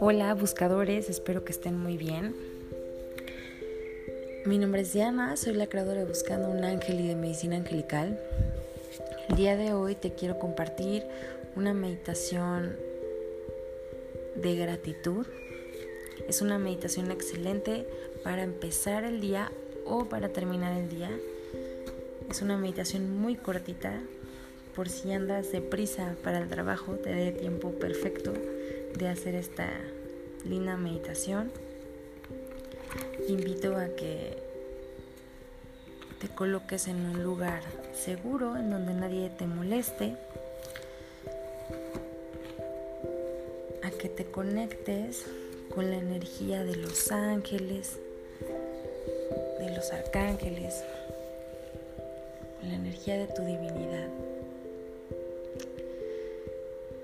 Hola buscadores, espero que estén muy bien. Mi nombre es Diana, soy la creadora de Buscando un Ángel y de Medicina Angelical. El día de hoy te quiero compartir una meditación de gratitud. Es una meditación excelente para empezar el día o para terminar el día. Es una meditación muy cortita por si andas deprisa para el trabajo, te dé tiempo perfecto de hacer esta linda meditación. invito a que te coloques en un lugar seguro en donde nadie te moleste, a que te conectes con la energía de los ángeles, de los arcángeles, con la energía de tu divinidad.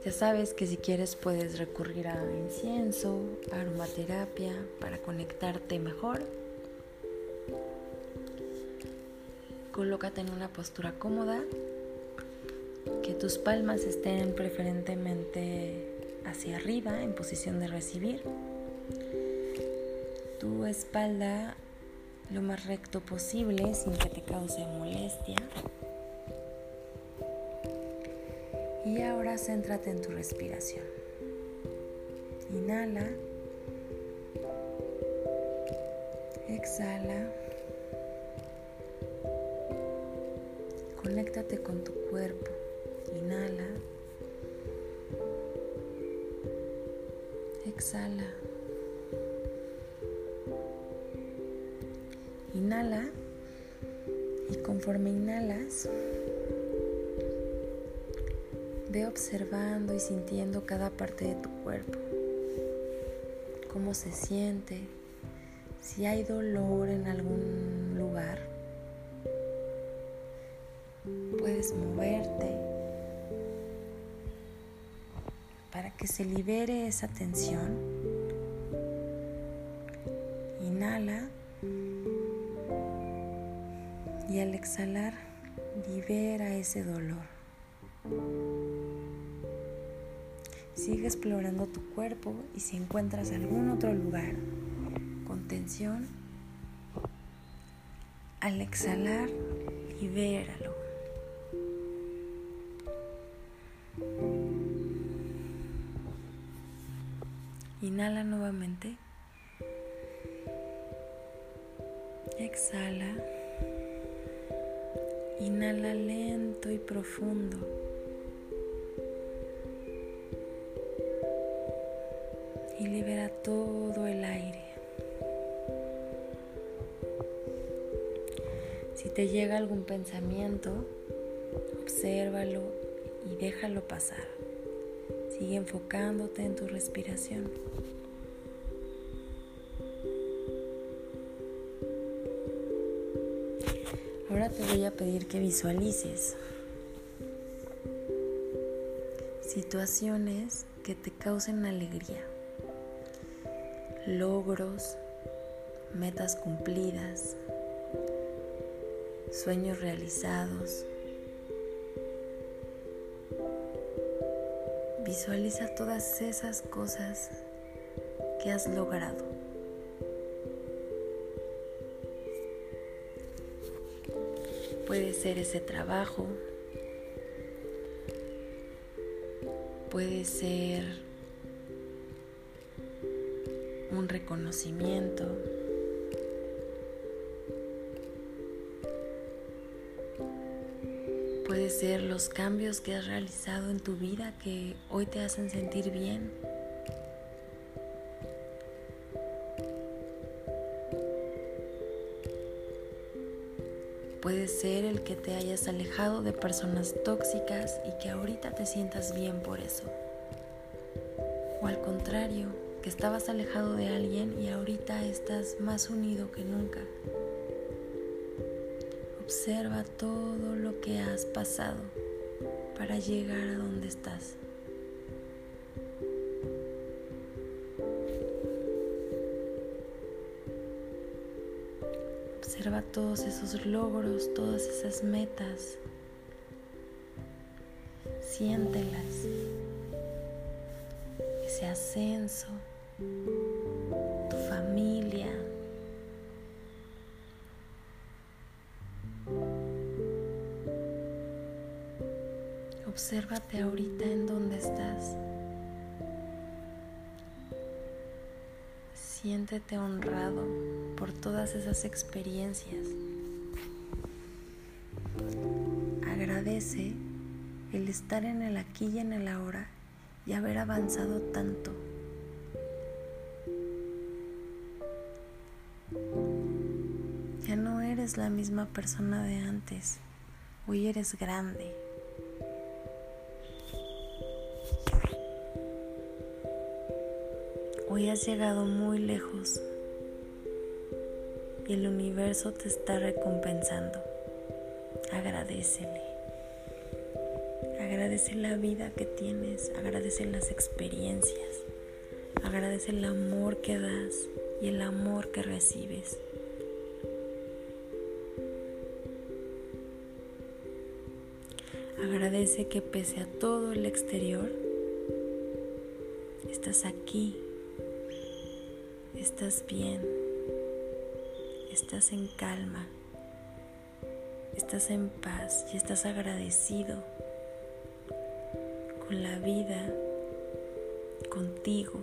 Ya sabes que si quieres puedes recurrir a incienso, aromaterapia para conectarte mejor. Colócate en una postura cómoda, que tus palmas estén preferentemente hacia arriba en posición de recibir. Tu espalda lo más recto posible sin que te cause molestia. Y ahora céntrate en tu respiración. Inhala. Exhala. Conéctate con tu cuerpo. Inhala. Exhala. Inhala. Y conforme inhalas, Ve observando y sintiendo cada parte de tu cuerpo, cómo se siente, si hay dolor en algún lugar. Puedes moverte para que se libere esa tensión. Inhala y al exhalar libera ese dolor. Sigue explorando tu cuerpo y si encuentras algún otro lugar con tensión, al exhalar, libéralo. Inhala nuevamente. Exhala. Inhala lento y profundo. Libera todo el aire. Si te llega algún pensamiento, obsérvalo y déjalo pasar. Sigue enfocándote en tu respiración. Ahora te voy a pedir que visualices situaciones que te causen alegría logros, metas cumplidas, sueños realizados. Visualiza todas esas cosas que has logrado. Puede ser ese trabajo, puede ser un reconocimiento. Puede ser los cambios que has realizado en tu vida que hoy te hacen sentir bien. Puede ser el que te hayas alejado de personas tóxicas y que ahorita te sientas bien por eso. O al contrario, que estabas alejado de alguien y ahorita estás más unido que nunca. Observa todo lo que has pasado para llegar a donde estás. Observa todos esos logros, todas esas metas. Siéntelas. Ese ascenso, tu familia. Obsérvate ahorita en dónde estás. Siéntete honrado por todas esas experiencias. Agradece el estar en el aquí y en el ahora y haber avanzado tanto. Eres la misma persona de antes. Hoy eres grande. Hoy has llegado muy lejos y el universo te está recompensando. Agradecele. Agradece la vida que tienes, agradece las experiencias, agradece el amor que das y el amor que recibes. Agradece que pese a todo el exterior, estás aquí estás bien, estás en calma, estás en paz y estás agradecido con la vida, contigo,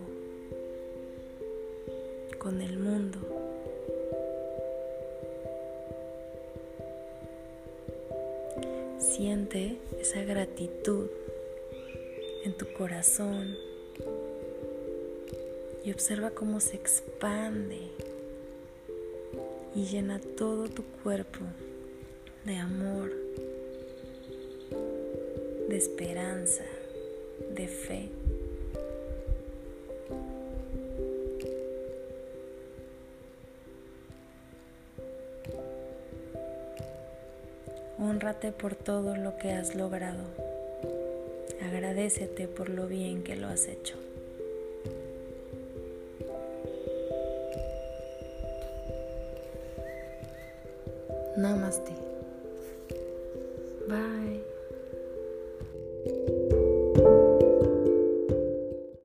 con el mundo. Siente esa gratitud en tu corazón y observa cómo se expande y llena todo tu cuerpo de amor, de esperanza, de fe. Honrate por todo lo que has logrado. Agradecete por lo bien que lo has hecho. Namaste. Bye.